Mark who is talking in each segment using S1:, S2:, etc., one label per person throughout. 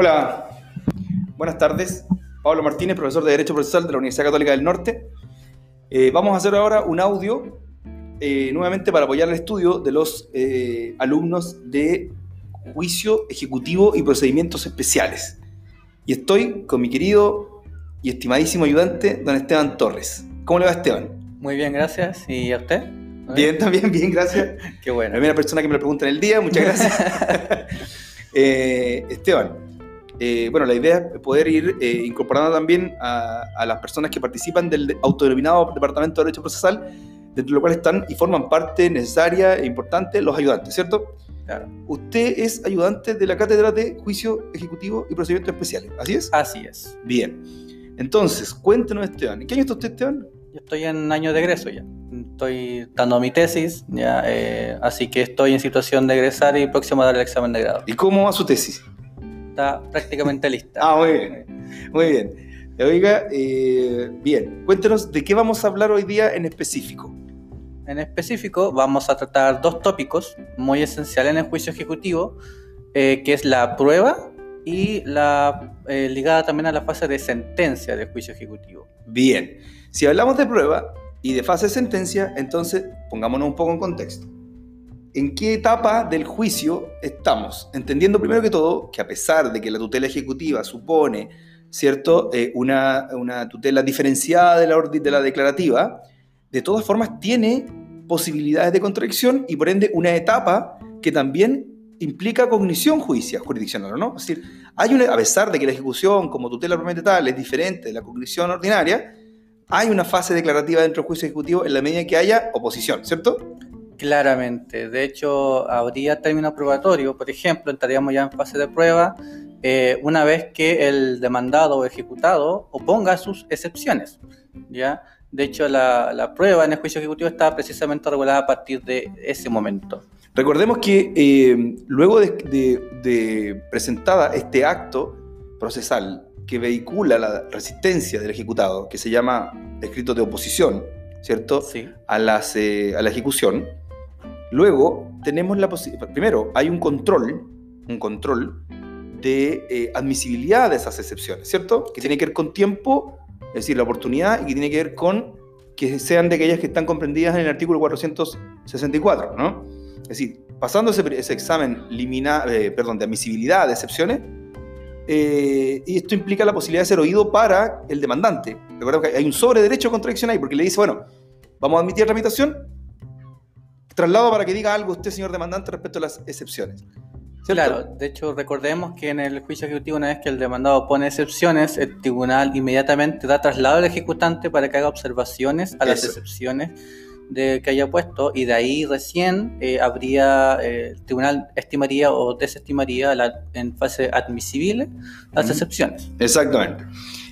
S1: Hola, buenas tardes. Pablo Martínez, profesor de Derecho Procesal de la Universidad Católica del Norte. Eh, vamos a hacer ahora un audio eh, nuevamente para apoyar el estudio de los eh, alumnos de Juicio Ejecutivo y Procedimientos Especiales. Y estoy con mi querido y estimadísimo ayudante, don Esteban Torres. ¿Cómo le va, Esteban?
S2: Muy bien, gracias. ¿Y a usted?
S1: Bien, también, bien, gracias.
S2: Qué bueno.
S1: La primera persona que me lo pregunta en el día, muchas gracias. Esteban, eh, bueno, la idea es poder ir eh, incorporando también a, a las personas que participan del autodenominado Departamento de Derecho Procesal, dentro de lo cual están y forman parte necesaria e importante los ayudantes, ¿cierto?
S2: Claro.
S1: Usted es ayudante de la Cátedra de Juicio Ejecutivo y Procedimientos Especiales, ¿así es?
S2: Así es.
S1: Bien. Entonces, cuéntenos, Esteban. ¿En qué año está usted, Esteban?
S2: Yo estoy en año de egreso ya. Estoy dando mi tesis, ya, eh, así que estoy en situación de egresar y próximo a dar el examen de grado.
S1: ¿Y cómo va su tesis?
S2: Está prácticamente lista.
S1: Ah, muy bien. Muy bien. Oiga, eh, bien. Cuéntenos de qué vamos a hablar hoy día en específico.
S2: En específico, vamos a tratar dos tópicos muy esenciales en el juicio ejecutivo, eh, que es la prueba y la eh, ligada también a la fase de sentencia del juicio ejecutivo.
S1: Bien. Si hablamos de prueba y de fase de sentencia, entonces pongámonos un poco en contexto. ¿En qué etapa del juicio estamos? Entendiendo primero que todo que a pesar de que la tutela ejecutiva supone ¿cierto? Eh, una, una tutela diferenciada de la, de la declarativa, de todas formas tiene posibilidades de contradicción y por ende una etapa que también implica cognición judicial, jurisdiccional, ¿no? Es decir, hay una, a pesar de que la ejecución como tutela propiamente tal es diferente de la cognición ordinaria, hay una fase declarativa dentro del juicio ejecutivo en la medida que haya oposición, ¿cierto?
S2: Claramente. De hecho, habría término probatorio. Por ejemplo, entraríamos ya en fase de prueba eh, una vez que el demandado o ejecutado oponga sus excepciones. ¿ya? De hecho, la, la prueba en el juicio ejecutivo está precisamente regulada a partir de ese momento.
S1: Recordemos que eh, luego de, de- de presentada este acto procesal que vehicula la resistencia del ejecutado, que se llama escrito de oposición, ¿cierto?
S2: Sí.
S1: a, las, eh, a la ejecución. Luego tenemos la posibilidad, primero hay un control, un control de eh, admisibilidad de esas excepciones, ¿cierto? Que tiene que ver con tiempo, es decir, la oportunidad, y que tiene que ver con que sean de aquellas que están comprendidas en el artículo 464, ¿no? Es decir, pasando ese, ese examen limina- eh, perdón, de admisibilidad de excepciones, eh, y esto implica la posibilidad de ser oído para el demandante. Recuerda que hay un sobre derecho a contradicción ahí, porque le dice, bueno, vamos a admitir tramitación, traslado para que diga algo usted, señor demandante, respecto a las excepciones. ¿Cierto?
S2: Claro, de hecho recordemos que en el juicio ejecutivo una vez que el demandado pone excepciones, el tribunal inmediatamente da traslado al ejecutante para que haga observaciones a las
S1: Eso.
S2: excepciones de que haya puesto y de ahí recién eh, habría, eh, el tribunal estimaría o desestimaría la- en fase admisible las excepciones.
S1: Exactamente.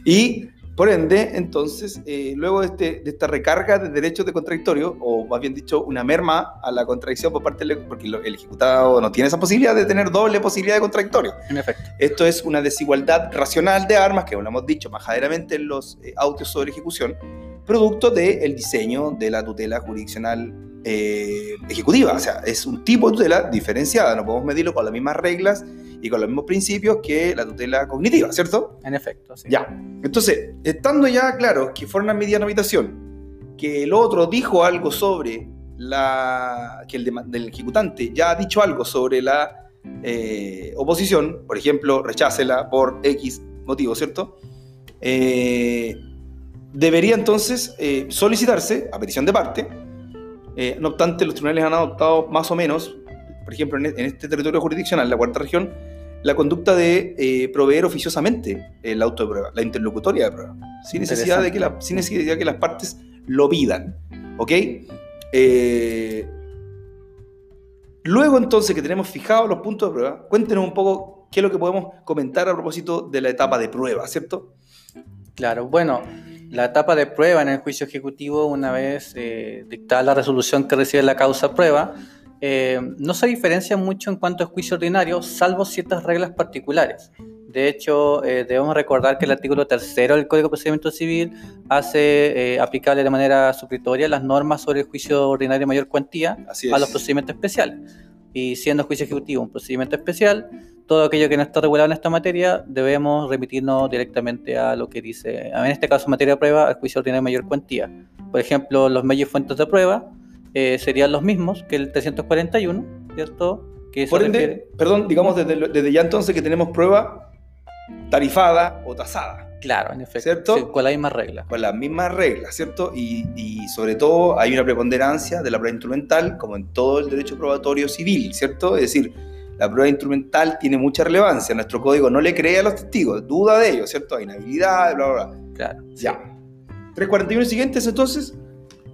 S1: Y por ende, entonces, eh, luego de, este- de esta recarga de derechos de contradictorio, o más bien dicho, una merma a la contradicción por parte del porque el ejecutado no tiene esa posibilidad de tener doble posibilidad de contradictorio.
S2: En efecto.
S1: Esto es una desigualdad racional de armas, que lo hemos dicho majaderamente en los eh, audios sobre ejecución, producto del diseño de la tutela jurisdiccional eh, ejecutiva. O sea, es un tipo de tutela diferenciada, no podemos medirlo con las mismas reglas y con los mismos principios que la tutela cognitiva, ¿cierto?
S2: En efecto, sí.
S1: Ya. Entonces, estando ya claro que fue una medida de habitación, que el otro dijo algo sobre la. que el dema- del ejecutante ya ha dicho algo sobre la eh, oposición, por ejemplo, rechácela por X motivo, ¿cierto? Eh, debería entonces eh, solicitarse, a petición de parte, eh, no obstante, los tribunales han adoptado más o menos, por ejemplo, en, e- en este territorio jurisdiccional, la cuarta región, la conducta de eh, proveer oficiosamente el auto de prueba, la interlocutoria de prueba, sin necesidad de que, la- sin necesidad de que las partes lo pidan. ¿Ok? Eh, luego entonces que tenemos fijados los puntos de prueba, cuéntenos un poco qué es lo que podemos comentar a propósito de la etapa de prueba, ¿cierto?
S2: Claro, bueno, la etapa de prueba en el juicio ejecutivo, una vez eh, dictada la resolución que recibe la causa prueba, eh, no se diferencia mucho en cuanto a juicio ordinario, salvo ciertas reglas particulares. De hecho, eh, debemos recordar que el artículo tercero del Código de Procedimiento Civil hace eh, aplicable de manera supletoria las normas sobre el juicio ordinario de mayor cuantía a los procedimientos especiales. Y siendo juicio ejecutivo un procedimiento especial, todo aquello que no está regulado en esta materia, debemos remitirnos directamente a lo que dice, en este caso materia de prueba, al juicio ordinario de mayor cuantía. Por ejemplo, los medios fuentes de prueba eh, serían los mismos que el 341, ¿cierto? Que
S1: Por ende, perdón, digamos desde, desde ya entonces que tenemos prueba tarifada o tasada.
S2: Claro, en efecto.
S1: ¿Cierto?
S2: con la misma regla.
S1: Con las mismas reglas, ¿cierto? Y, y, sobre todo hay una preponderancia de la prueba instrumental, como en todo el derecho probatorio civil, ¿cierto? Es decir, la prueba instrumental tiene mucha relevancia. Nuestro código no le cree a los testigos, duda de ellos, ¿cierto? Hay inhabilidad, bla, bla, bla.
S2: Claro.
S1: Ya. 341 siguientes, entonces,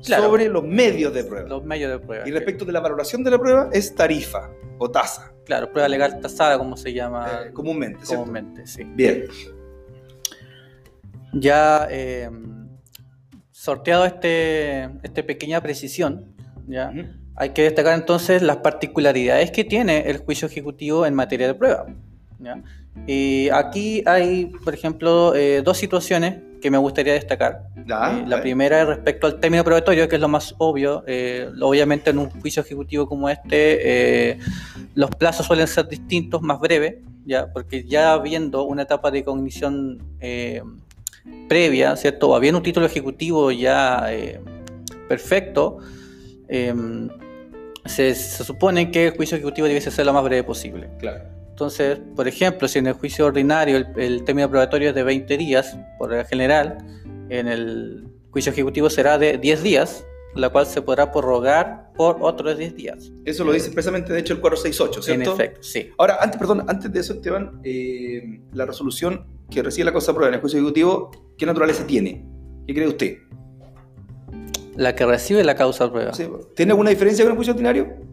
S1: claro. sobre los medios de prueba.
S2: Los medios de prueba.
S1: Y respecto de la valoración de la prueba, es tarifa o tasa.
S2: Claro, prueba legal tasada, como se llama
S1: eh, comúnmente. ¿cierto?
S2: Comúnmente, sí.
S1: Bien.
S2: Ya eh, sorteado este, esta pequeña precisión, ¿ya? Uh -huh. hay que destacar entonces las particularidades que tiene el juicio ejecutivo en materia de prueba. ¿ya? Y aquí hay, por ejemplo, eh, dos situaciones que me gustaría destacar. Eh, la primera es respecto al término probatorio, que es lo más obvio. Eh, obviamente en un juicio ejecutivo como este, los plazos suelen ser distintos, más breves, ¿ya? porque ya habiendo una etapa de cognición previa, ¿cierto? O habiendo un título ejecutivo ya perfecto, se, se, supone que el juicio ejecutivo debe ser lo más breve posible.
S1: Claro.
S2: Entonces, por ejemplo, si en el juicio ordinario el, el término probatorio es de 20 días, por regla general, en el juicio ejecutivo será de 10 días, la cual se podrá prorrogar por otros 10 días.
S1: Eso lo dice expresamente, de hecho, el 468, ¿cierto?
S2: En efecto, sí.
S1: Ahora, antes, perdón, antes de eso, Esteban, eh, la resolución que recibe la causa prueba en el juicio ejecutivo, ¿qué naturaleza tiene? ¿Qué cree usted?
S2: La que recibe la causa prueba.
S1: ¿Tiene alguna diferencia con el juicio ordinario?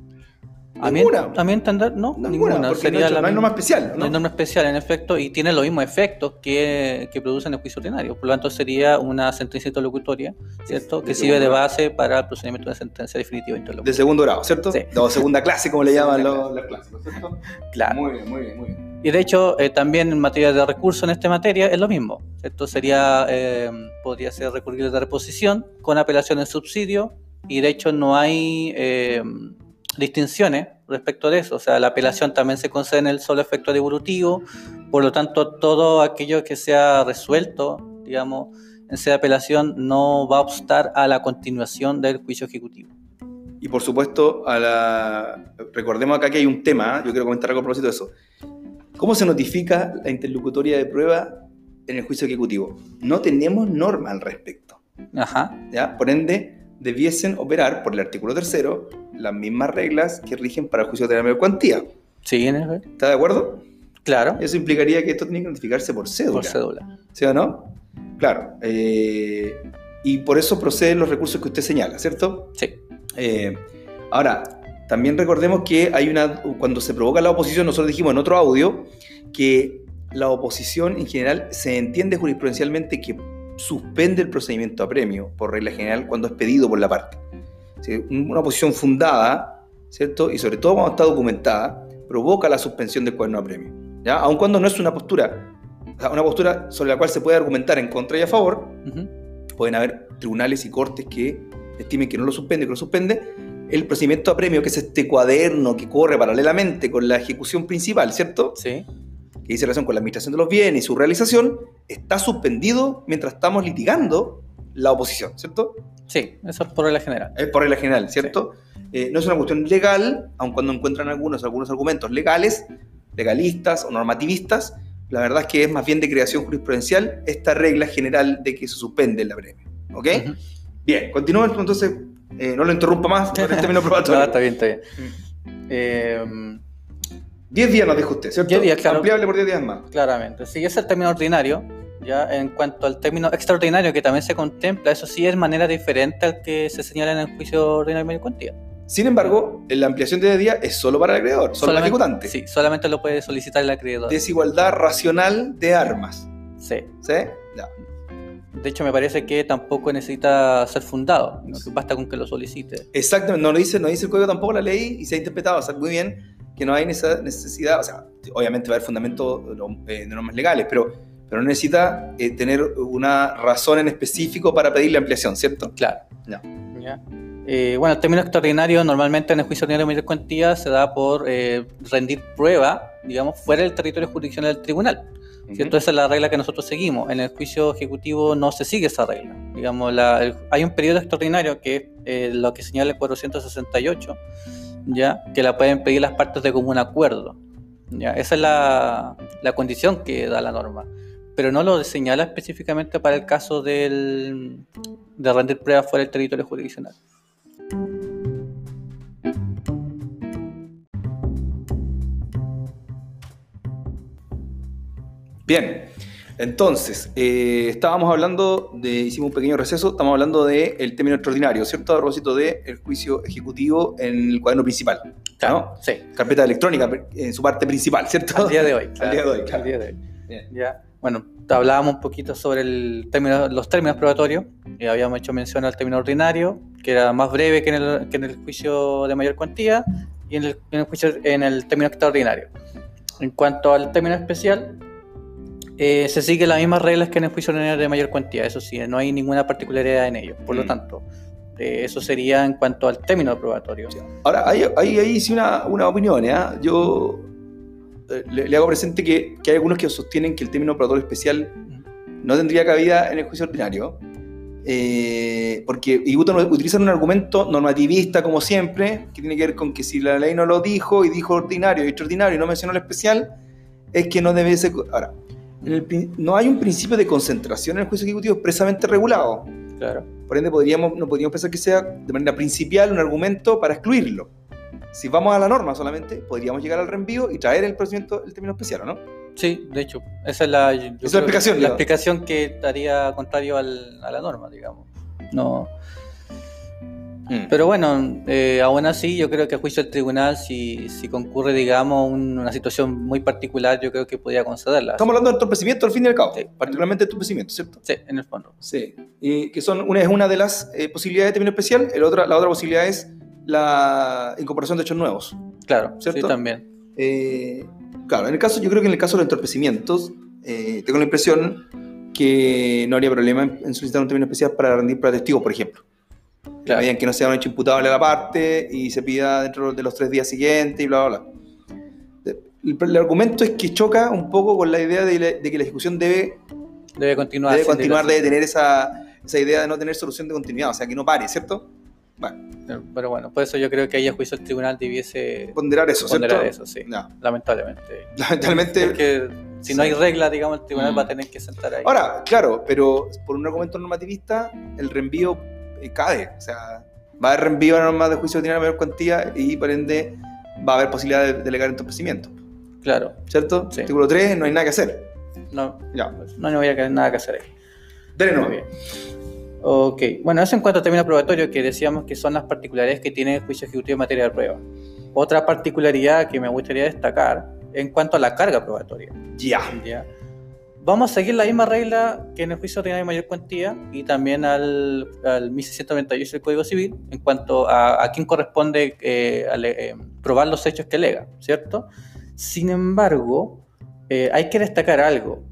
S2: A mi, a mi entender, no,
S1: ninguna, porque Sería no, la no hay norma especial.
S2: ¿no? hay norma especial, en efecto, y tiene los mismos efectos que, que produce en el juicio ordinario. Por lo tanto, sería una sentencia interlocutoria, ¿cierto? que sirve de base para el procedimiento de sentencia definitiva interlocutoria.
S1: De segundo grado, ¿cierto?
S2: Sí.
S1: O segunda clase, como le llaman los, los clásicos, ¿cierto?
S2: Claro.
S1: Muy bien, muy bien, muy bien.
S2: Y de hecho, eh, también en materia de recurso en esta materia es lo mismo. Esto sería, eh, podría ser recurrible de reposición con apelación en subsidio y de hecho no hay eh, distinciones respecto de eso. O sea, la apelación también se concede en el solo efecto devolutivo, por lo tanto, todo aquello que sea resuelto, digamos, en sede de apelación no va a obstar a la continuación del juicio ejecutivo.
S1: Y por supuesto, a la... recordemos acá que hay un tema, yo quiero comentar algo a propósito de eso. ¿Cómo se notifica la interlocutoria de prueba en el juicio ejecutivo? No tenemos norma al respecto.
S2: Ajá.
S1: ¿ya? Por ende, debiesen operar por el artículo tercero las mismas reglas que rigen para el juicio de la cuantía.
S2: Sí, en.
S1: ¿Está de acuerdo?
S2: Claro.
S1: Eso implicaría que esto tiene que notificarse por cédula.
S2: Por cédula.
S1: ¿Sí o no? Claro. Eh, y por eso proceden los recursos que usted señala, ¿cierto?
S2: Sí.
S1: Eh, ahora, también recordemos que hay una. Cuando se provoca la oposición, nosotros dijimos en otro audio que la oposición en general se entiende jurisprudencialmente que suspende el procedimiento a premio, por regla general, cuando es pedido por la parte. ¿Sí? Una oposición fundada, ¿cierto? Y sobre todo cuando está documentada, provoca la suspensión del cuaderno a premio. ¿ya? Aun cuando no es una postura, o sea, una postura sobre la cual se puede argumentar en contra y a favor, uh -huh. pueden haber tribunales y cortes que estimen que no lo suspende, que lo suspende. El procedimiento a premio, que es este cuaderno que corre paralelamente con la ejecución principal, ¿cierto?
S2: Sí
S1: que dice relación con la administración de los bienes y su realización, está suspendido mientras estamos litigando la oposición, ¿cierto?
S2: Sí, eso es por regla general.
S1: Es por regla general, ¿cierto? Sí. Eh, no es una cuestión legal, aun cuando encuentran algunos, algunos argumentos legales, legalistas o normativistas, la verdad es que es más bien de creación jurisprudencial esta regla general de que se suspende la premio. ¿Ok? Uh -huh. Bien, continúo entonces, eh, no lo interrumpa más el término probatorio.
S2: no, está bien, está bien. Mm. Eh,
S1: 10 días nos dijo usted, ¿cierto?
S2: 10 días, claro.
S1: Ampliable por 10 días más.
S2: Claramente. Sí, ese es el término ordinario. Ya en cuanto al término extraordinario que también se contempla, eso sí es manera diferente al que se señala en el juicio ordinario cuantía.
S1: Sin embargo, la ampliación de 10 días es solo para el acreedor, solo para el ejecutante.
S2: Sí, solamente lo puede solicitar el acreedor.
S1: Desigualdad racional de armas.
S2: Sí.
S1: ¿Sí? Ya.
S2: De hecho, me parece que tampoco necesita ser fundado, ¿no? basta con que lo solicite.
S1: Exactamente, no lo dice, no dice el código tampoco la ley y se ha interpretado o sea, muy bien que no hay necesidad, o sea, obviamente va a haber fundamento de normas legales, pero, pero no necesita eh, tener una razón en específico para pedir la ampliación, ¿cierto?
S2: Claro.
S1: No.
S2: ¿Ya? Eh, bueno, el término extraordinario normalmente en el juicio ordinario de mayor cuantía se da por eh, rendir prueba, digamos, fuera del territorio jurisdiccional del tribunal. ¿cierto? Esa es la regla que nosotros seguimos. En el juicio ejecutivo no se sigue esa regla. Digamos, la- el- hay un periodo extraordinario que es eh, lo que señala el 468, ¿ya? que la pueden pedir las partes de común acuerdo. ¿ya? Esa es la, la condición que da la norma. Pero no lo señala específicamente para el caso del, de rendir pruebas fuera del territorio jurisdiccional.
S1: Bien, entonces, eh, estábamos hablando de, hicimos un pequeño receso, estamos hablando del término extraordinario, ¿cierto? A propósito del juicio ejecutivo en el cuaderno principal, ¿no?
S2: Sí.
S1: Carpeta electrónica en su parte principal, ¿cierto?
S2: Al día de hoy.
S1: Al día de hoy,
S2: Al día de hoy.
S1: Bien.
S2: Ya. Bueno, hablábamos un poquito sobre el término, los términos probatorios. Y habíamos hecho mención al término ordinario, que era más breve que en el, que en el juicio de mayor cuantía, y en el, en el juicio en el término extraordinario. En cuanto al término especial, eh, se sigue las mismas reglas que en el juicio ordinario de mayor cuantía. Eso sí, no hay ninguna particularidad en ello. Por lo
S1: Mm.
S2: tanto, eh, eso sería en cuanto al término probatorio.
S1: Ahora, ahí, ahí, ahí sí una, una opinión, ¿eh? Yo le, le hago presente que, que hay algunos que sostienen que el término probatorio especial no tendría cabida en el juicio ordinario, eh, porque y utilizan un argumento normativista, como siempre, que tiene que ver con que si la ley no lo dijo y dijo ordinario y extraordinario y no mencionó el especial, es que no debe ser... Ahora, en el no hay un principio de concentración en el juicio ejecutivo expresamente regulado.
S2: Claro.
S1: Por ende, podríamos, no podríamos pensar que sea de manera principal un argumento para excluirlo. Si vamos a la norma solamente, podríamos llegar al reenvío y traer el procedimiento, el término especial, ¿o no?
S2: Sí, de hecho, esa es la, yo
S1: la
S2: creo que
S1: explicación,
S2: La
S1: digamos.
S2: explicación que estaría contrario al- a la norma, digamos. No. Pero bueno, eh, aún así yo creo que a juicio del tribunal, si, si concurre, digamos, un- una situación muy particular, yo creo que podría concederla.
S1: Estamos hablando del entorpecimiento al fin y al cabo,
S2: Sí.
S1: particularmente entorpecimiento, ¿cierto?
S2: Sí, en el fondo.
S1: Sí. Y que son, una es una de las eh, posibilidades de término especial, el otra, la otra posibilidad es la incorporación de hechos nuevos.
S2: Claro,
S1: ¿Cierto?
S2: sí, también.
S1: Eh, claro, en el caso, yo creo que en el caso de los entorpecimientos, eh, tengo la impresión que no habría problema en, en solicitar un término especial para rendir para testigos, por ejemplo.
S2: Claro.
S1: en que no sea un hecho imputable a la parte y se pida dentro de los tres días siguientes y bla, bla, bla. El, el argumento es que choca un poco con la idea de, la- de que la ejecución debe,
S2: Debe continuar.
S1: debe continuar, debe tener esa, esa idea de no tener solución de continuidad, o sea, que no pare, ¿cierto? Bueno,
S2: Pero bueno, por eso yo creo que ahí a juicio del tribunal debiese
S1: ponderar eso, ¿cierto?
S2: ponderar eso, sí.
S1: No.
S2: Lamentablemente.
S1: Lamentablemente.
S2: Porque si no hay regla, digamos, el tribunal
S1: Mm.
S2: va a tener que sentar ahí.
S1: Ahora, claro, pero por un argumento normativista, el reenvío eh, cae. O sea, va a haber reenvío a normas de juicio ordinario de mayor cuantía y por ende va a haber posibilidad de delegar entorpecimiento.
S2: Claro.
S1: ¿Cierto?
S2: Sí.
S1: Artículo 3, no hay nada que hacer.
S2: No,
S1: Ya.
S2: no, no había nada que hacer ahí.
S1: Dele
S2: Muy
S1: no.
S2: bien. Ok, bueno, eso en cuanto a término probatorio, que decíamos que son las particularidades que tiene el juicio ejecutivo en materia de prueba. Otra particularidad que me gustaría destacar en cuanto a la carga probatoria.
S1: Ya.
S2: ¿ya? Vamos a seguir la misma regla que en el juicio ordinario de mayor cuantía y también al, al 1698 del Código Civil en cuanto a, a quién corresponde eh, eh, probar los hechos que alega, ¿cierto? Sin embargo, eh, hay que destacar algo.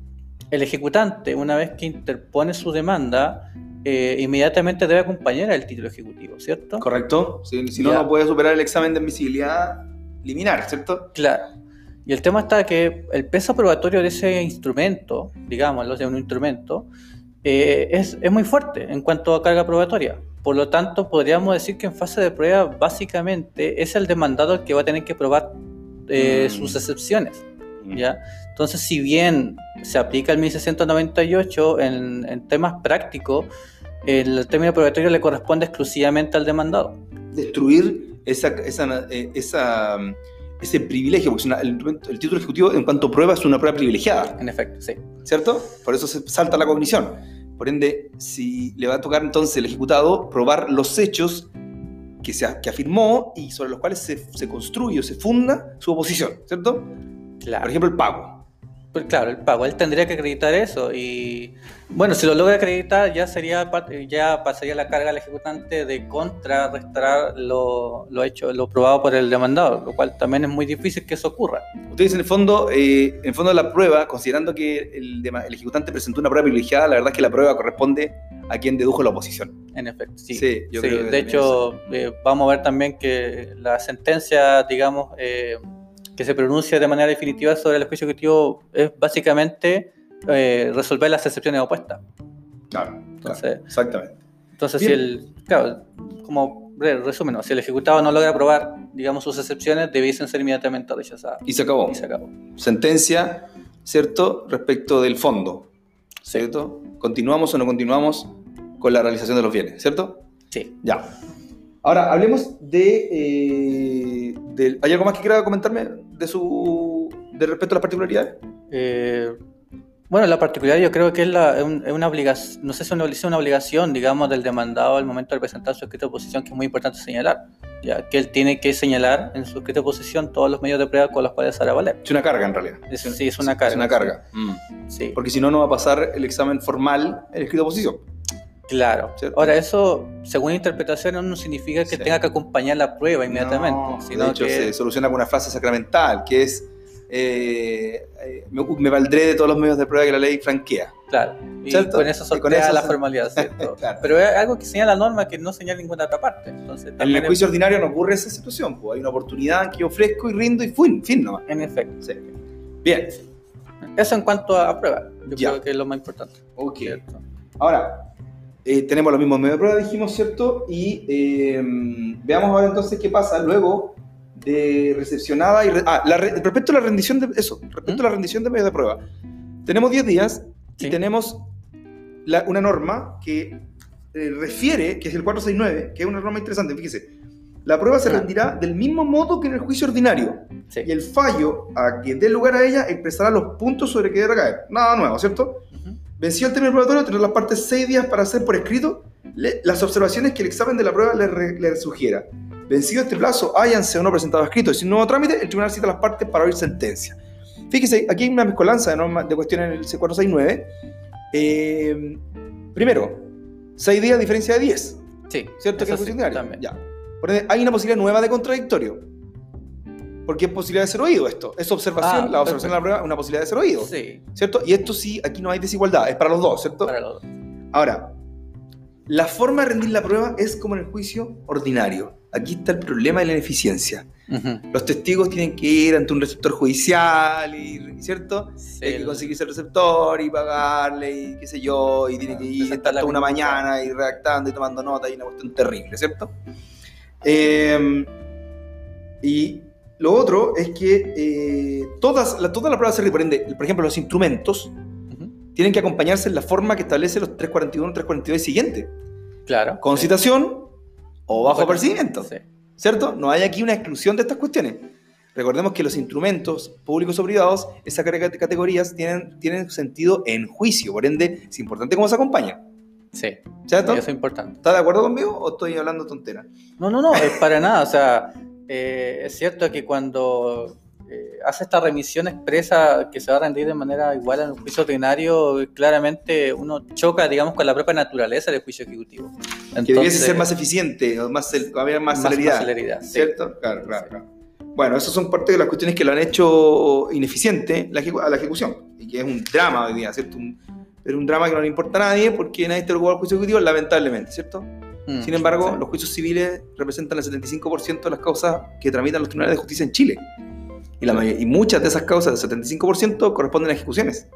S2: El ejecutante, una vez que interpone su demanda, eh, inmediatamente debe acompañar al título ejecutivo, ¿cierto?
S1: Correcto. Si, si no, no puede superar el examen de admisibilidad liminar, ¿cierto?
S2: Claro. Y el tema está que el peso probatorio de ese instrumento, digámoslo, de un instrumento, eh, es, es muy fuerte en cuanto a carga probatoria. Por lo tanto, podríamos decir que en fase de prueba, básicamente, es el demandado el que va a tener que probar eh,
S1: Mm.
S2: sus excepciones. ¿ya? Entonces, si bien se aplica el 1698 en, en temas prácticos, el término probatorio le corresponde exclusivamente al demandado.
S1: Destruir esa, esa, eh, esa, ese privilegio, porque una- el, el título ejecutivo en cuanto a prueba es una prueba privilegiada.
S2: En efecto, sí.
S1: ¿cierto? Por eso se salta la cognición. Por ende, si le va a tocar entonces al ejecutado probar los hechos que, se, que afirmó y sobre los cuales se, se construye o se funda su oposición, ¿cierto?
S2: Claro.
S1: Por ejemplo, el pago.
S2: Pues claro, el pago, él tendría que acreditar eso y bueno, si lo logra acreditar ya sería ya pasaría la carga al ejecutante de contrarrestar lo, lo hecho, lo probado por el demandado, lo cual también es muy difícil que eso ocurra.
S1: Ustedes en el fondo, eh, en el fondo de la prueba, considerando que el, ejecutante presentó una prueba privilegiada, la verdad es que la prueba corresponde a quien dedujo la oposición.
S2: En efecto, sí.
S1: Sí, yo
S2: Sí,
S1: creo que
S2: de hecho, eh, vamos a ver también que la sentencia, digamos, eh, que se pronuncia de manera definitiva sobre el juicio ejecutivo es básicamente eh, resolver las excepciones opuestas.
S1: Claro, exactamente.
S2: entonces si el, claro, como re- resumen, ¿no? si el ejecutado no logra aprobar, digamos, sus excepciones, debiesen ser inmediatamente rechazadas.
S1: Y se acabó.
S2: Y se acabó.
S1: Sentencia, ¿cierto? Respecto del fondo, ¿cierto? ¿Continuamos o no continuamos con la realización de los bienes, ¿cierto?
S2: Sí.
S1: Ya. Ahora, hablemos de, eh, ¿Hay algo más que quiera comentarme de su... de respecto a las particularidades?
S2: Eh, bueno, la particularidad yo creo que es, la- es un- es una obligación, no sé si es una, obligación, digamos, del demandado al momento de presentar su escrito de oposición, que es muy importante señalar, ya que él tiene que señalar en su escrito de oposición todos los medios de prueba con los cuales hará valer.
S1: Es una carga, en realidad.
S2: Es- sí, es una carga.
S1: Es una carga. Mm.
S2: Sí,
S1: Porque si no, no va a pasar el examen formal el escrito de oposición.
S2: Claro.
S1: ¿Cierto?
S2: Ahora, eso, según interpretaciones, no significa que
S1: Sí.
S2: tenga que acompañar la prueba inmediatamente,
S1: No,
S2: sino
S1: de hecho,
S2: que...
S1: se soluciona con una frase sacramental, que es... eh, eh, me, me valdré de todos los medios de prueba que la ley franquea.
S2: Claro, y
S1: ¿Cierto?
S2: con eso
S1: con
S2: sortea
S1: eso
S2: la
S1: se-
S2: formalidad, ¿cierto?
S1: Claro.
S2: Pero es algo que señala la norma que no señala ninguna otra parte. Entonces,
S1: En el
S2: es-
S1: juicio ordinario no ocurre esa situación, pues hay una oportunidad que yo ofrezco y rindo y fin, fin nomás.
S2: En efecto.
S1: Sí. Bien,
S2: Eso en cuanto a prueba, yo
S1: Ya.
S2: creo que es lo más importante.
S1: ok.
S2: ¿cierto?
S1: Ahora, eh, tenemos los mismos medios de prueba, dijimos, ¿cierto? Y eh, veamos ahora entonces qué pasa luego de recepcionada y... re- ah, la re- respecto a la rendición de... Eso, respecto a la rendición de medios de prueba. Tenemos 10 días y
S2: Sí.
S1: tenemos la- una norma que eh, refiere, que es el 469, que es una norma interesante, fíjese. La prueba se rendirá del mismo modo que en el juicio ordinario.
S2: Sí.
S1: Y el fallo a que dé lugar a ella expresará los puntos sobre que debe recaer. Nada nuevo, ¿cierto? Venció el término probatorio, tendrá las partes seis días para hacer por escrito le- las observaciones que el examen de la prueba le, re- le sugiera. Vencido este plazo, háyanse o no presentado escrito. Sin nuevo trámite, el tribunal cita las partes para oír sentencia. Fíjese, aquí hay una mezcolanza de, normas, de cuestiones en el C469. Eh, primero, seis días diferencia de 10,
S2: Sí,
S1: ¿cierto? Que es
S2: sí, también.
S1: Ya. Por ende, hay una posibilidad nueva de contradictorio. Porque es posibilidad de ser oído esto. Es observación,
S2: Ah,
S1: la observación de la prueba es una posibilidad de ser oído.
S2: Sí,
S1: ¿Cierto? Y esto sí, aquí no hay desigualdad, es para los dos, ¿cierto?
S2: para los dos.
S1: Ahora, la forma de rendir la prueba es como en el juicio ordinario. Aquí está el problema de la ineficiencia. Los testigos tienen que ir ante un receptor judicial, y, ¿cierto?
S2: Sí,
S1: hay que conseguirse el receptor y pagarle y qué sé yo, y tiene que ir estar toda una mañana y redactando y tomando nota y una cuestión terrible, ¿cierto? Eh, y lo otro es que eh, todas, la, toda la prueba se rinde, por ejemplo, los instrumentos tienen que acompañarse en la forma que establece los 341 342 siguientes,
S2: Claro.
S1: con
S2: sí.
S1: citación o bajo
S2: Bueno,
S1: apercibimiento.
S2: Sí.
S1: ¿Cierto? No hay aquí una exclusión de estas cuestiones. Recordemos que los instrumentos públicos o privados, esas cate- categorías tienen, tienen sentido en juicio, por ende es importante cómo se acompañan.
S2: Sí,
S1: ¿Cierto?
S2: eso es importante.
S1: ¿Estás de acuerdo conmigo o estoy hablando tontera?
S2: No, no, no, es para nada. O sea, eh, es cierto que cuando eh, hace esta remisión expresa que se va a rendir de manera igual en el juicio ordinario, claramente uno choca, digamos, con la propia naturaleza del juicio ejecutivo.
S1: que debiese
S2: Entonces,
S1: ser más eficiente, o más, cel- haber más, celeridad.
S2: celeridad, sí.
S1: ¿Cierto? Claro, claro, claro. Bueno, esas son parte de las cuestiones que lo han hecho ineficiente la a la ejecución. Y que es un drama hoy día, ¿cierto? Un- pero un drama que no le importa a nadie porque nadie está preocupado al juicio ejecutivo, lamentablemente, ¿cierto?
S2: Mm,
S1: Sin embargo,
S2: sí.
S1: los juicios civiles representan el 75% de las causas que tramitan los tribunales de justicia en Chile. Y, la y muchas de esas causas, el 75%, corresponden a ejecuciones.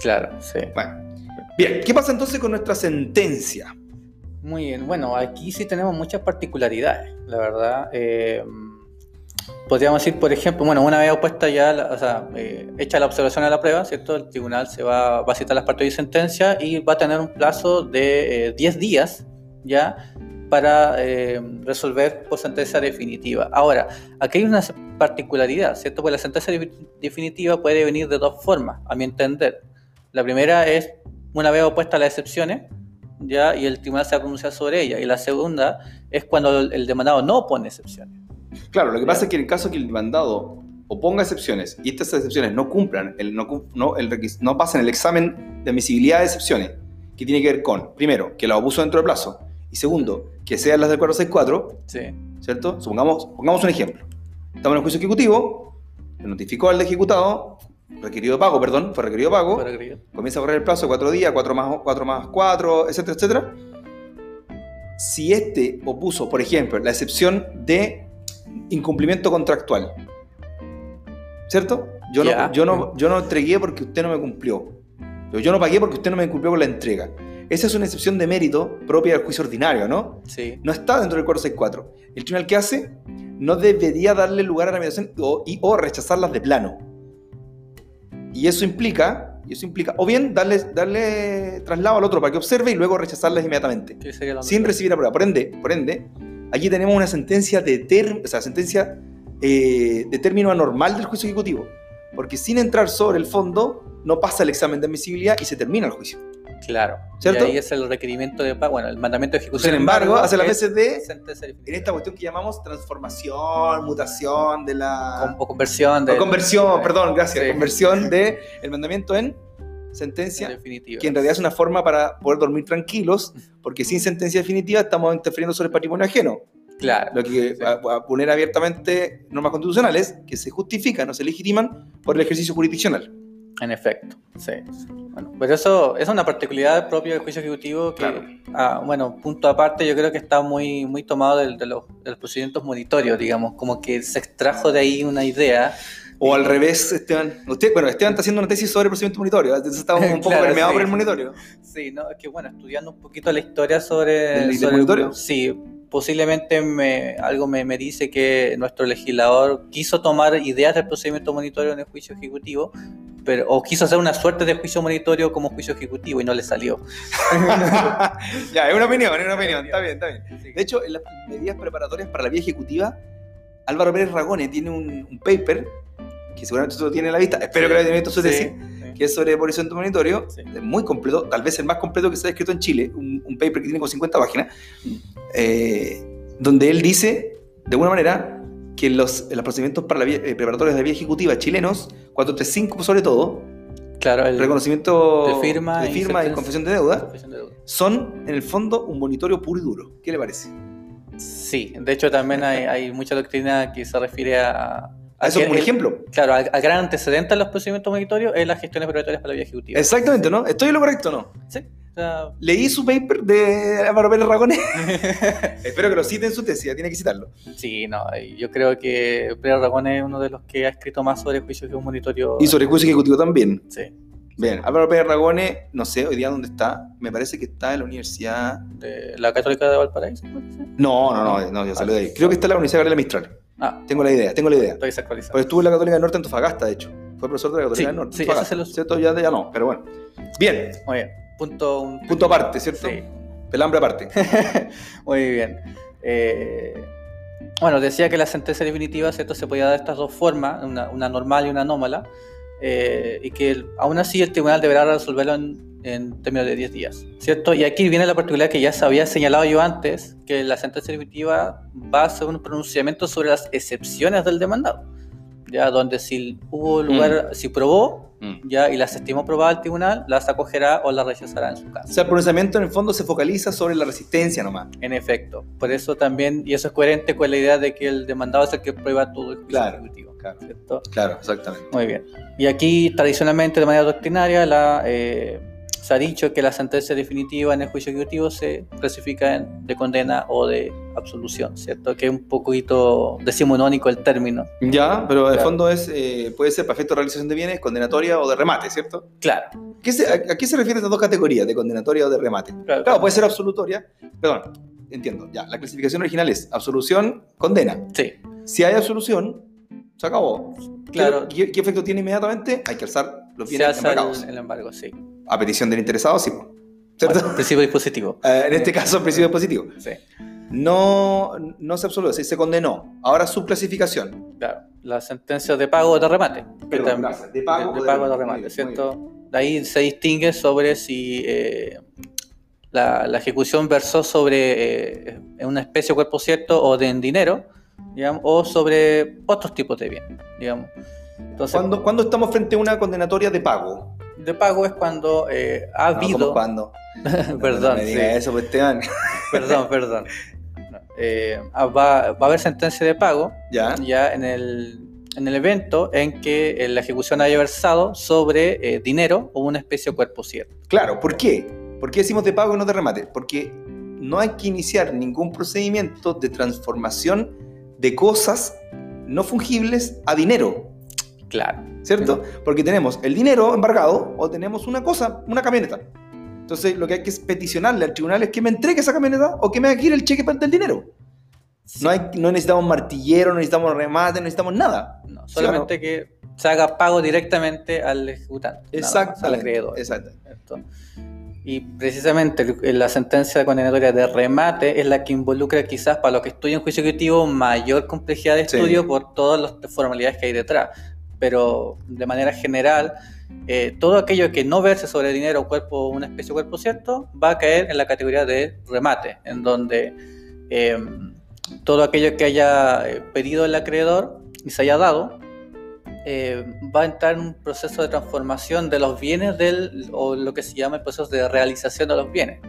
S2: Claro, sí.
S1: Bueno, bien, ¿qué pasa entonces con nuestra sentencia?
S2: Muy bien, bueno, aquí sí tenemos muchas particularidades, la verdad. Eh, podríamos decir, por ejemplo, bueno, una vez opuesta ya, la- o sea, eh, hecha la observación a la prueba, ¿cierto? El tribunal se va, va a citar las partes de sentencia y va a tener un plazo de eh, 10 días ya para eh, resolver por sentencia definitiva. Ahora, aquí hay una particularidad, ¿cierto? Porque la sentencia de- definitiva puede venir de dos formas, a mi entender. La primera es, una vez opuesta las excepciones, ya y el tribunal se va a pronunciar sobre ella. Y la segunda es cuando el, demandado no pone excepciones.
S1: Claro, lo que pasa
S2: Ya.
S1: es que en el caso que el demandado oponga excepciones y estas excepciones no cumplan, el, no, no, el no pasen el examen de admisibilidad de excepciones, que tiene que ver con, primero, que la opuso dentro de plazo, y segundo, que sean las del 464,
S2: Sí,
S1: ¿cierto? Supongamos, pongamos un ejemplo. Estamos en el juicio ejecutivo, se notificó al ejecutado requerido de pago, perdón, fue requerido de pago,
S2: Fue requerido.
S1: comienza a correr el plazo de cuatro días, cuatro más, cuatro más cuatro, etcétera, etcétera. Si este opuso, por ejemplo, la excepción de incumplimiento contractual, ¿cierto? Yo, no, yo, no, yo no entregué porque usted no me cumplió. Yo no pagué porque usted no me cumplió con la entrega. Esa es una excepción de mérito propia del juicio ordinario, ¿no?
S2: Sí.
S1: no está dentro del 464. El tribunal que hace no debería darle lugar a la mediación o, y, o rechazarlas de plano. Y eso implica, y eso implica, o bien darle, darle traslado al otro para que observe y luego rechazarlas inmediatamente,
S2: ¿Qué sería lo
S1: sin recibir la prueba. Por ende, por ende aquí tenemos una sentencia de, ter- o sea, sentencia, eh, de término anormal del juicio ejecutivo. Porque sin entrar sobre el fondo, no pasa el examen de admisibilidad y se termina el juicio.
S2: Claro.
S1: ¿Cierto?
S2: Y ahí es el requerimiento de pago. Bueno, el mandamiento de ejecución.
S1: Sin embargo, hace las
S2: es
S1: veces de en esta cuestión que llamamos transformación, mutación de la...
S2: O conversión de.
S1: o conversión,
S2: de-
S1: perdón, gracias,
S2: Sí.
S1: conversión de el mandamiento en sentencia,
S2: definitiva.
S1: que en realidad es una forma para poder dormir tranquilos, porque sin sentencia definitiva estamos interfiriendo sobre el patrimonio ajeno,
S2: Claro.
S1: lo que
S2: Sí.
S1: a, a poner abiertamente normas constitucionales que se justifican o se legitiman por el ejercicio jurisdiccional.
S2: En efecto, sí. Bueno, pero eso es una particularidad propia del juicio ejecutivo que,
S1: Claro.
S2: ah, bueno, punto aparte, yo creo que está muy, muy tomado del- de, los, de los procedimientos monitorios, digamos, como que se extrajo de ahí una idea.
S1: O al revés, Esteban. Usted, bueno, Esteban está haciendo una tesis sobre procedimiento monitorio, entonces estamos un poco
S2: Claro,
S1: permeados
S2: sí.
S1: por el monitorio.
S2: Sí, ¿no? Es que, bueno, estudiando un poquito la historia sobre...
S1: ¿Del- del
S2: sobre-
S1: monitorio?
S2: Sí, posiblemente me, algo me, me dice que nuestro legislador quiso tomar ideas del procedimiento monitorio en el juicio ejecutivo, pero, o quiso hacer una suerte de juicio monitorio como juicio ejecutivo y no le salió.
S1: ya, es una opinión, es una opinión, está bien, está bien.
S2: Sí.
S1: De hecho, en las medidas preparatorias para la vía ejecutiva, Álvaro Pérez Ragone tiene un, un paper, que seguramente usted lo tiene en la vista, espero que lo haya visto su
S2: Sí,
S1: tesis,
S2: sí.
S1: que es sobre procedimiento monitorio,
S2: Sí.
S1: es muy completo, tal vez el más completo que se ha escrito en Chile, un, un paper que tiene como 50 páginas, eh, donde él dice, de alguna manera, que los, los procedimientos para la vía, eh, preparatorios de la vía ejecutiva chilenos, 435 sobre todo,
S2: Claro, el
S1: reconocimiento
S2: de firma
S1: de
S2: y
S1: firma y confesión de deuda,
S2: confesión de deuda.
S1: son en el fondo un monitorio puro y duro. ¿Qué le parece?
S2: Sí, de hecho también hay, hay mucha doctrina que se refiere a...
S1: A eso como un ejemplo.
S2: Claro, al, al gran antecedente de los procedimientos monitorios es las gestiones preparatorias para la vía ejecutiva.
S1: Exactamente, ¿no? ¿Estoy en lo correcto o no?
S2: Sí, sea,
S1: Leí su paper de Álvaro Pérez Ragone. Espero que lo cite en su tesis, ya tiene que citarlo.
S2: sí, no, yo creo que Pérez Ragón es uno de los que ha escrito más sobre juicios monitorio.
S1: Y sobre juicio ejecutivo también.
S2: Sí,
S1: Bien, Álvaro Pérez Ragone, no sé hoy día dónde está. Me parece que está en la universidad.
S2: de la Católica de Valparaíso.
S1: No, no, no, no ya salió de ahí. Creo que está en la Universidad Gabriela Mistral.
S2: Ah,
S1: Tengo la idea, tengo la idea.
S2: estoy desactualizado.
S1: Porque estuvo en la Católica del Norte en Antofagasta, de hecho. Fue profesor de la Católica
S2: Sí,
S1: del Norte.
S2: sí,
S1: Antofagasta.
S2: se lo-
S1: ¿Cierto? Ya, ya no, pero bueno. Bien,
S2: Muy bien, punto... un-
S1: punto aparte, ¿cierto?
S2: Sí,
S1: Pelambre aparte.
S2: Muy bien. Eh, bueno, decía que la sentencia definitiva ¿cierto? se podía dar de estas dos formas, una, una normal y una anómala, eh, y que el- aún así el tribunal deberá resolverlo en, en términos de 10 días, ¿cierto? Y aquí viene la particularidad que ya se había señalado yo antes, que la sentencia definitiva va a ser un pronunciamiento sobre las excepciones del demandado, ya donde si hubo lugar, si probó, ya y las estimó probadas el tribunal, las acogerá o las rechazará en su caso.
S1: O sea, el pronunciamiento en el fondo se focaliza sobre la resistencia nomás.
S2: En efecto, por eso también, y eso es coherente con la idea de que el demandado es el que prueba todo el juicio
S1: Claro,
S2: ejecutivo.
S1: claro.
S2: ¿cierto?
S1: Claro, exactamente.
S2: Muy bien. Y aquí, tradicionalmente, de manera doctrinaria, la, eh, se ha dicho que la sentencia definitiva en el juicio ejecutivo se clasifica en de condena o de absolución, ¿cierto? Que es un poquito decimonónico el término.
S1: Ya, pero de
S2: Claro.
S1: fondo es, eh, puede ser perfecto realización de bienes, condenatoria o de remate, ¿cierto?
S2: Claro,
S1: ¿Qué se- a, a qué se refieren estas dos categorías, de condenatoria o de remate?
S2: claro.
S1: Claro, puede ser absolutoria. Perdón, entiendo. Ya, la clasificación original es absolución, condena.
S2: Sí,
S1: Si hay absolución, se acabó.
S2: Claro.
S1: ¿Qué, qué efecto tiene inmediatamente? Hay que alzar los
S2: se
S1: bienes
S2: alza
S1: embargados.
S2: el, el embargo, sí.
S1: A petición del interesado, sí. ¿Cierto?
S2: Bueno, principio dispositivo.
S1: Eh, en este caso, principio positivo.
S2: Sí,
S1: No, no se absolvió, se, se condenó. Ahora su clasificación.
S2: claro. La sentencia de pago o de remate.
S1: Perdón, gracias. De pago
S2: de, de
S1: de
S2: pago o de
S1: remate.
S2: remate,
S1: Muy bien,
S2: ¿cierto? De ahí se distingue sobre si eh, la, la ejecución versó sobre eh, una especie o cuerpo cierto o de en dinero, digamos, o sobre otros tipos de bien, digamos. Entonces,
S1: ¿Cuándo, cuándo estamos frente a una condenatoria de pago?
S2: De pago es cuando eh, ha
S1: No, ¿cómo
S2: habido...
S1: cuándo?
S2: perdón,
S1: No me
S2: sí,
S1: diga eso, pues, Esteban.
S2: perdón, perdón. Eh, va a haber sentencia de pago
S1: ¿Ya?
S2: ya en el en el evento en que eh, la ejecución haya versado sobre eh, dinero o una especie de cuerpo cierto.
S1: Claro, ¿por qué? ¿Por qué decimos de pago y no de remate? Porque no hay que iniciar ningún procedimiento de transformación de cosas no fungibles a dinero.
S2: Claro.
S1: ¿Cierto? Porque tenemos el dinero embargado o tenemos una cosa, una camioneta. Entonces lo que hay que es peticionarle al tribunal es que me entregue esa camioneta o que me adquiera el cheque del dinero. No, hay, no necesitamos martillero, no necesitamos remate, no necesitamos nada.
S2: No, solamente que se haga pago directamente al ejecutante.
S1: Exacto.
S2: Al acreedor.
S1: Exacto.
S2: Y precisamente la sentencia condenatoria de remate es la que involucra quizás para los que estudian juicio ejecutivo mayor complejidad de estudio por todas las formalidades que hay detrás. Pero de manera general, eh, todo aquello que no verse sobre dinero o cuerpo, una especie de cuerpo cierto, va a caer en la categoría de remate, en donde em, todo aquello que haya eh, pedido el acreedor y se haya dado, eh, va a entrar en un proceso de transformación de los bienes del, o lo que se llama el proceso de realización de los bienes,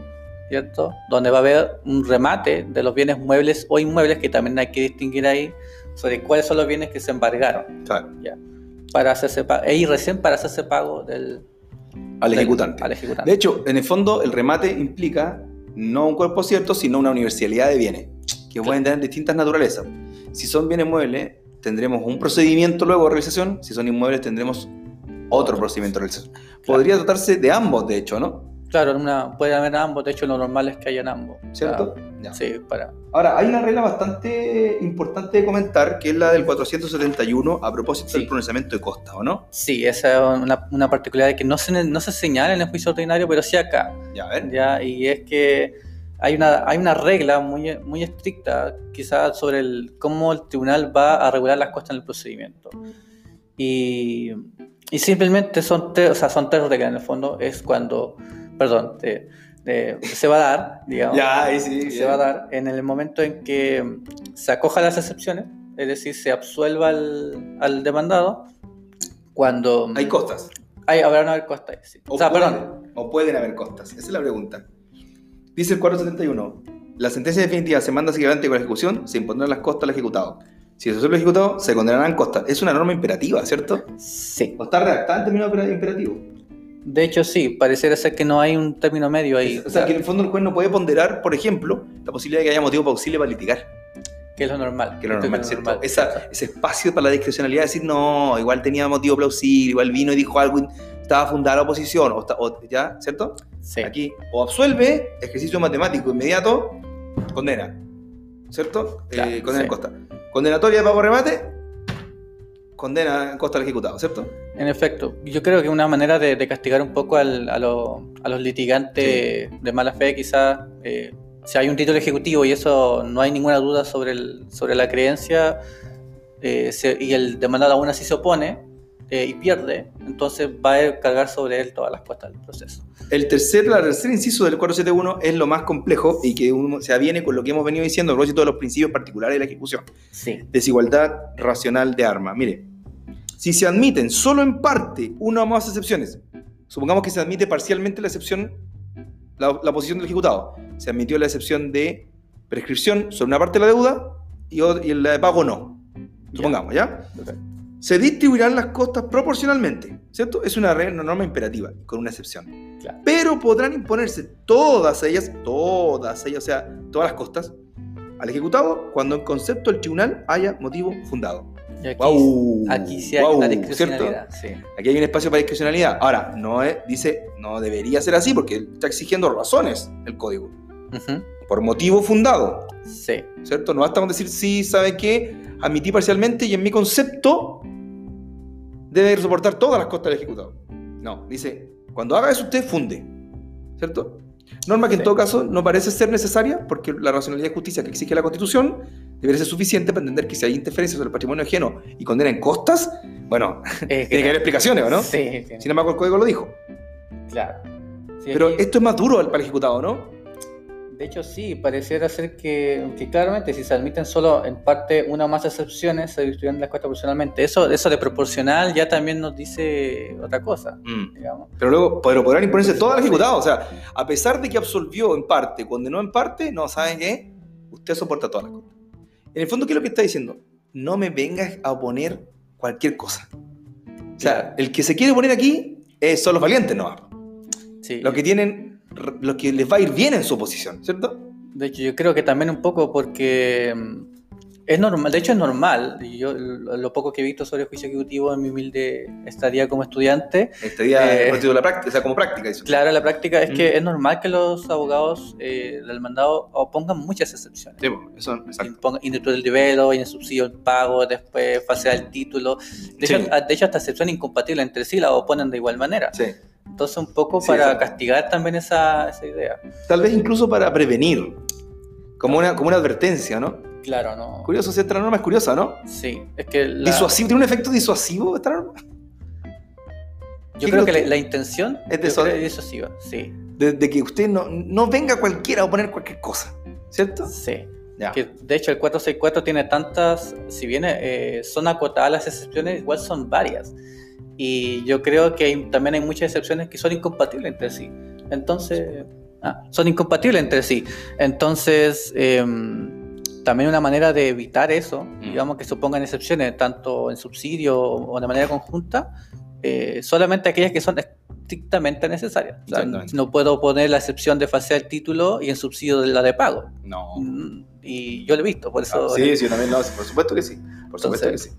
S2: ¿cierto? Donde va a haber un remate de los bienes muebles o inmuebles que también hay que distinguir ahí sobre cuáles son los bienes que se embargaron.
S1: Claro.
S2: ¿ya? Para hacerse pago, y recién para hacerse pago del,
S1: al, ejecutante.
S2: al ejecutante.
S1: De hecho, en el fondo, el remate implica no un cuerpo cierto, sino una universalidad de bienes, que pueden tener distintas naturalezas. Si son bienes muebles, tendremos un procedimiento luego de realización, si son inmuebles tendremos otro procedimiento de realización. Podría tratarse de ambos, de hecho, ¿no?
S2: Claro, una, puede haber ambos, de hecho lo normal es que hayan ambos.
S1: ¿Cierto?
S2: sí, para...
S1: Ahora, hay una regla bastante importante de comentar, que es la del 471 a propósito del pronunciamiento de costa, ¿o no?
S2: Sí, esa es una, una particularidad que no se, no se señala en el juicio ordinario, pero sí acá.
S1: Ya, a ver.
S2: Ya, y es que hay una, hay una regla muy, muy estricta, quizás, sobre el, cómo el tribunal va a regular las costas en el procedimiento. Y, y simplemente son tres, o sea, son tres reglas en el fondo. Es cuando, perdón, se va a dar, digamos.
S1: Ya, ahí sí.
S2: Se va a dar en el momento en que se acoja las excepciones, es decir, se absuelva al, al demandado. Cuando.
S1: Hay costas.
S2: Hay, habrá no haber costas, sí.
S1: O, sea, perdón. O pueden haber costas. Esa es la pregunta. Dice el 471. La sentencia definitiva se manda hacia adelante con la ejecución, se impondrán las costas al ejecutado. Si se suele el ejecutado, se condenarán costas. Es una norma imperativa, ¿cierto?
S2: Sí.
S1: ¿O está redactada en términos imperativos?
S2: De hecho, sí, pareciera ser que no hay un término medio ahí.
S1: O sea, que en el fondo el juez no puede ponderar, por ejemplo, la posibilidad de que haya motivo para auxilio para litigar.
S2: Que es lo normal.
S1: Que es lo normal, ¿cierto? Normal, Esa, ese espacio para la discrecionalidad de decir, no, igual tenía motivo plausible, igual vino y dijo algo, estaba fundada la oposición, o, o, ¿ya? ¿Cierto?
S2: Sí.
S1: Aquí, o absuelve, ejercicio matemático inmediato, condena. ¿Cierto?
S2: Claro,
S1: eh, condena
S2: sí.
S1: en costa. Condenatoria de pago remate, condena en costa al ejecutado, ¿cierto?
S2: En efecto, yo creo que una manera de, de castigar un poco al, a, lo, a, los litigantes de mala fe, quizás, eh, si hay un título ejecutivo y eso no hay ninguna duda sobre, el, sobre la creencia, eh, se, y el demandado aún así se opone eh, y pierde, entonces va a cargar sobre él todas las costas del proceso.
S1: El tercer, la tercer inciso del 471 es lo más complejo y que uno se aviene con lo que hemos venido diciendo a propósito de los principios particulares de la ejecución.
S2: Sí.
S1: Desigualdad racional de arma. Mire, si se admiten solo en parte una o más excepciones, supongamos que se admite parcialmente la excepción, la, la posición del ejecutado, se admitió la excepción de prescripción sobre una parte de la deuda y, y la de pago no. Supongamos, ¿ya?
S2: Okay.
S1: Se distribuirán las costas proporcionalmente, ¿cierto? Es una, regla, una norma imperativa, con una excepción.
S2: Claro.
S1: Pero podrán imponerse todas ellas, todas ellas, o sea, todas las costas, al ejecutado cuando en concepto del tribunal haya motivo fundado.
S2: Aquí,
S1: Wow,
S2: aquí sí hay
S1: wow,
S2: una discrecionalidad. Sí.
S1: Aquí hay un espacio para discrecionalidad. Ahora, no es, dice, no debería ser así porque está exigiendo razones el código.
S2: Uh -huh.
S1: Por motivo fundado.
S2: Sí.
S1: ¿Cierto? No basta con decir, sí, ¿sabe qué? Admití parcialmente y en mi concepto debe soportar todas las costas del ejecutado. No, dice, cuando haga eso usted funde. ¿Cierto? Norma que sí. en todo caso no parece ser necesaria porque la racionalidad y justicia que exige la Constitución debería ser suficiente para entender que si hay interferencias sobre el patrimonio ajeno y condena en costas, bueno, tiene que haber explicaciones, ¿o no?
S2: Sí, sí.
S1: Sin embargo, el código lo dijo.
S2: Claro. Sí,
S1: Pero
S2: aquí-
S1: esto es más duro para el ejecutado, ¿no?
S2: De hecho, sí, pareciera ser que, que claramente si se admiten solo en parte una o más excepciones, se distribuyen las costas proporcionalmente. Eso, eso de proporcional ya también nos dice otra cosa,
S1: Mm.
S2: digamos.
S1: Pero luego pero podrán imponerse todo al ejecutado. O sea, a pesar de que absolvió en parte, condenó en parte, no, ¿saben qué? Usted soporta todas las cosas. En el fondo, ¿qué es lo que está diciendo? No me vengas a oponer cualquier cosa. O sea, el que se quiere poner aquí es, son los valientes, ¿no?
S2: Sí.
S1: Los que tienen, los que les va a ir bien en su posición, ¿cierto?
S2: De hecho, yo creo que también un poco porque mm, es normal, de hecho es normal, yo lo poco que he visto sobre juicio ejecutivo en mi humilde estadía como estudiante,
S1: Este día
S2: Eh,
S1: el partido de la práctica, o sea, como práctica. eso.
S2: claro, la práctica es que
S1: Mm.
S2: es normal que los abogados eh, del mandado pongan muchas excepciones.
S1: Sí, eso, exacto.
S2: Industria del develop, en subsidio al pago, después fase del título. De,
S1: Sí.
S2: hecho, de hecho, hasta excepciones incompatibles entre sí la oponen de igual manera.
S1: Sí.
S2: Entonces, un poco
S1: Sí,
S2: para
S1: exacto.
S2: castigar también esa, esa idea.
S1: Tal vez incluso para prevenir, como una, como una advertencia, ¿no?
S2: Claro, ¿no?
S1: Curioso, si esta norma es curiosa, ¿no?
S2: Sí, es que la-
S1: Disuasivo, ¿tiene un efecto disuasivo esta norma?
S2: yo
S1: ¿Qué
S2: creo que la, intención
S1: Es de
S2: disuasiva, sí.
S1: De, de que usted no, no venga cualquiera a poner cualquier cosa, ¿cierto?
S2: Sí.
S1: Ya.
S2: Que, de hecho, el 464 tiene tantas, si bien eh, son acotadas las excepciones, igual son varias. Y yo creo que hay- también hay muchas excepciones que son incompatibles entre sí. Entonces, ah, son incompatibles entre sí. Entonces, em, también una manera de evitar eso,
S1: Mm.
S2: digamos que se pongan excepciones, tanto en subsidio o de manera conjunta, eh, solamente aquellas que son estrictamente necesarias. O sea,
S1: Exactamente.
S2: no puedo poner la excepción de fase del título y en subsidio de la de pago.
S1: No.
S2: Mm, Y yo lo he visto, por eso.
S1: Ah, sí, sí, también lo hago, por supuesto que sí. Por supuesto
S2: Entonces,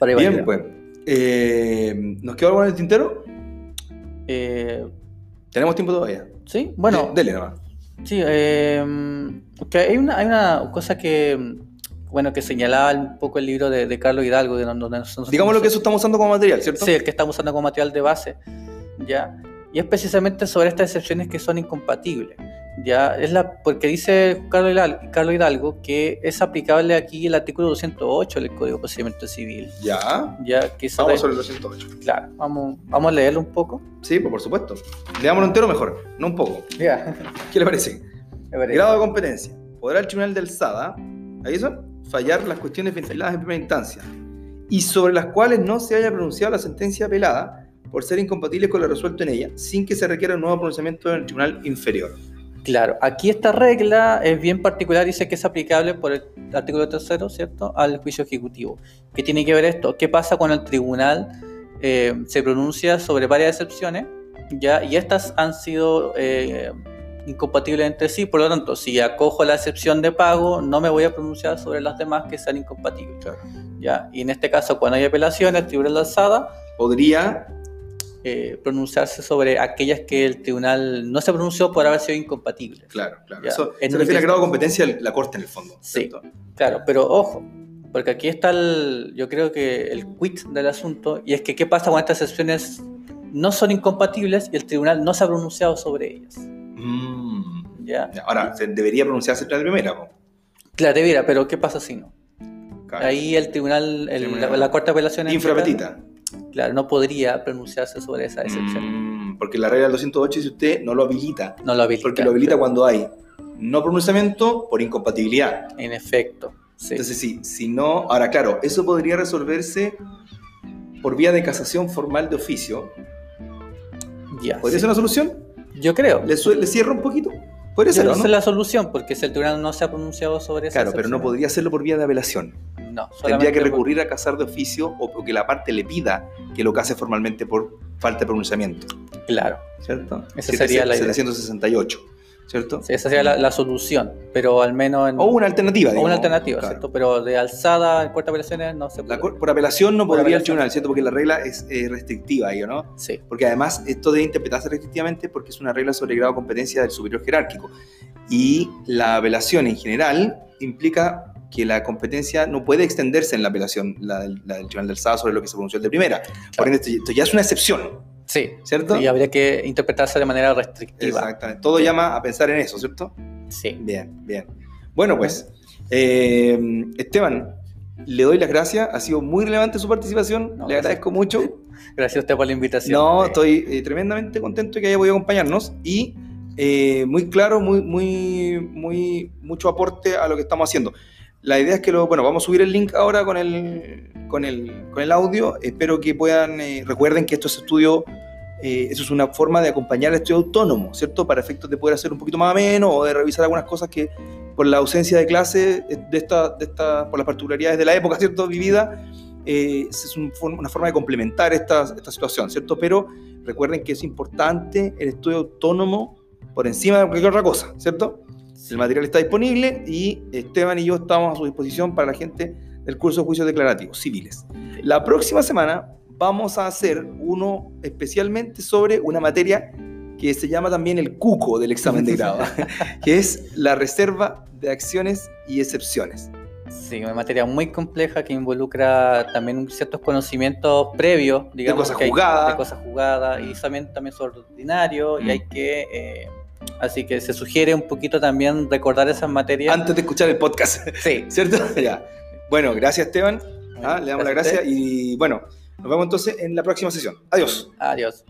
S1: que sí. Bien, pues. Eh, ¿Nos quedó algo en el tintero?
S2: Eh,
S1: Tenemos tiempo todavía.
S2: sí, bueno,
S1: De- dele nomás.
S2: Sí, eh, que hay, una, hay una cosa que, bueno, que señalaba un poco el libro de, de Carlos Hidalgo, de donde nosotros-
S1: Digamos lo que eso estamos usando como material, ¿cierto?
S2: Sí, el que estamos usando como material de base, ¿ya? Y es precisamente sobre estas excepciones que son incompatibles, ¿ya? Es la, porque dice Carlos Hidalgo, que es aplicable aquí el artículo 208 del Código de Procedimiento Civil,
S1: Ya.
S2: ¿ya? Que
S1: Vamos
S2: sobre-
S1: el 208.
S2: Claro, vamos, vamos a leerlo un poco.
S1: Sí, pues por supuesto. Leámoslo entero mejor, no un poco.
S2: Ya,
S1: ¿Qué le parece?
S2: me parece.
S1: Grado de competencia. Podrá el Tribunal del SADA, ahí son, fallar las cuestiones ventiladas en primera instancia y sobre las cuales no se haya pronunciado la sentencia apelada por ser incompatibles con lo resuelto en ella, sin que se requiera un nuevo pronunciamiento en el tribunal inferior.
S2: Claro, aquí esta regla es bien particular, dice que es aplicable por el artículo tercero, ¿cierto?, al juicio ejecutivo. ¿Qué tiene que ver esto? ¿Qué pasa cuando el tribunal eh, se pronuncia sobre varias excepciones ya y estas han sido eh, incompatibles entre sí? Por lo tanto, si acojo la excepción de pago, no me voy a pronunciar sobre las demás que sean incompatibles.
S1: Claro.
S2: ¿ya? Y en este caso, cuando hay apelaciones, el tribunal de alzada
S1: Podría,
S2: eh, pronunciarse sobre aquellas que el tribunal no se pronunció por haber sido incompatibles.
S1: claro, claro.
S2: Ya,
S1: Eso
S2: en
S1: se refiere a
S2: texto.
S1: grado de competencia de la Corte en el fondo.
S2: Sí.
S1: ¿cierto?
S2: Claro, pero ojo, porque aquí está el, yo creo que el quid del asunto, y es que qué pasa cuando estas excepciones no son incompatibles y el tribunal no se ha pronunciado sobre ellas.
S1: Mm.
S2: ¿ya?
S1: Ahora, se debería pronunciarse la primera. po.
S2: Claro, debiera, pero ¿qué pasa si no?
S1: Claro.
S2: Ahí el tribunal, el- la, la Corte de Apelaciones,
S1: Infrapetita.
S2: Claro, no podría pronunciarse sobre esa excepción.
S1: Mm, porque la regla del 208 dice usted no lo habilita.
S2: No lo habilita.
S1: Porque lo habilita cuando hay no pronunciamiento por incompatibilidad.
S2: En efecto, sí.
S1: Entonces, sí, si no. Ahora, claro, eso podría resolverse por vía de casación formal de oficio.
S2: ya,
S1: ¿Podría
S2: sí.
S1: ser una solución?
S2: Yo creo.
S1: ¿Le, cierra un poquito? Podría ser, ¿no?
S2: es la solución, porque si el tribunal no se ha pronunciado sobre esa
S1: Claro, pero no podría hacerlo por vía de apelación.
S2: No,
S1: Tendría que
S2: por-
S1: recurrir a casar de oficio o, o que la parte le pida que lo case formalmente por falta de pronunciamiento.
S2: Claro,
S1: ¿Cierto?
S2: Esa sería la idea.
S1: 768, ¿cierto?
S2: sí, esa sería la, la solución, pero al menos en...
S1: O una alternativa,
S2: o
S1: digamos.
S2: una alternativa,
S1: Claro.
S2: ¿cierto? Pero de alzada en Corte de Apelaciones no se
S1: La
S2: puede.
S1: cor- por apelación no
S2: Por
S1: podría el
S2: apelación.
S1: tribunal, ¿cierto? Porque la regla es eh, restrictiva ahí, ¿o no?
S2: Sí,
S1: Porque además esto debe interpretarse restrictivamente porque es una regla sobre grado de competencia del superior jerárquico. Y la apelación en general implica que la competencia no puede extenderse en la apelación, la, del- la del tribunal del SAD sobre lo que se pronunció el de primera. Por ende, esto, esto ya es una excepción,
S2: sí.
S1: ¿cierto?
S2: Y habría que interpretarse de manera restrictiva.
S1: Exactamente. Todo llama a pensar en eso, ¿cierto?
S2: Sí.
S1: Bien, bien. Bueno, pues, eh, Esteban, le doy las gracias. Ha sido muy relevante su participación.
S2: No,
S1: le
S2: gracias.
S1: agradezco mucho.
S2: Gracias a usted por la invitación.
S1: No,
S2: Eh,
S1: estoy eh, tremendamente contento de que haya podido acompañarnos y eh, muy claro, muy, muy, muy, mucho aporte a lo que estamos haciendo. La idea es que lo, bueno, vamos a subir el link ahora con el, con el, con el audio. Espero que puedan, eh, recuerden que esto es estudio, eh, eso es una forma de acompañar el estudio autónomo, ¿cierto? Para efectos de poder hacer un poquito más ameno o de revisar algunas cosas que por la ausencia de clase, eh, de esta, de esta, por las particularidades de la época, ¿cierto? Vivida, eh, es un, una forma de complementar esta, esta situación, ¿cierto? Pero recuerden que es importante el estudio autónomo por encima de cualquier otra cosa, ¿cierto? El material está disponible y Esteban y yo estamos a su disposición para la gente del curso de juicios declarativos civiles. La próxima semana vamos a hacer uno especialmente sobre una materia que se llama también el cuco del examen de grado, que es la reserva de acciones y excepciones.
S2: Sí, una materia muy compleja que involucra también ciertos conocimientos previos, digamos.
S1: De cosas jugadas.
S2: De cosas jugadas y también, también sobre ordinario y hay mm. que... Eh, así que se sugiere un poquito también recordar esas materias.
S1: Antes de escuchar el podcast.
S2: Sí.
S1: ¿Cierto? ya. Bueno, gracias Esteban. Ah, le damos las gracias y bueno, nos vemos entonces en la próxima sesión. Adiós.
S2: Adiós.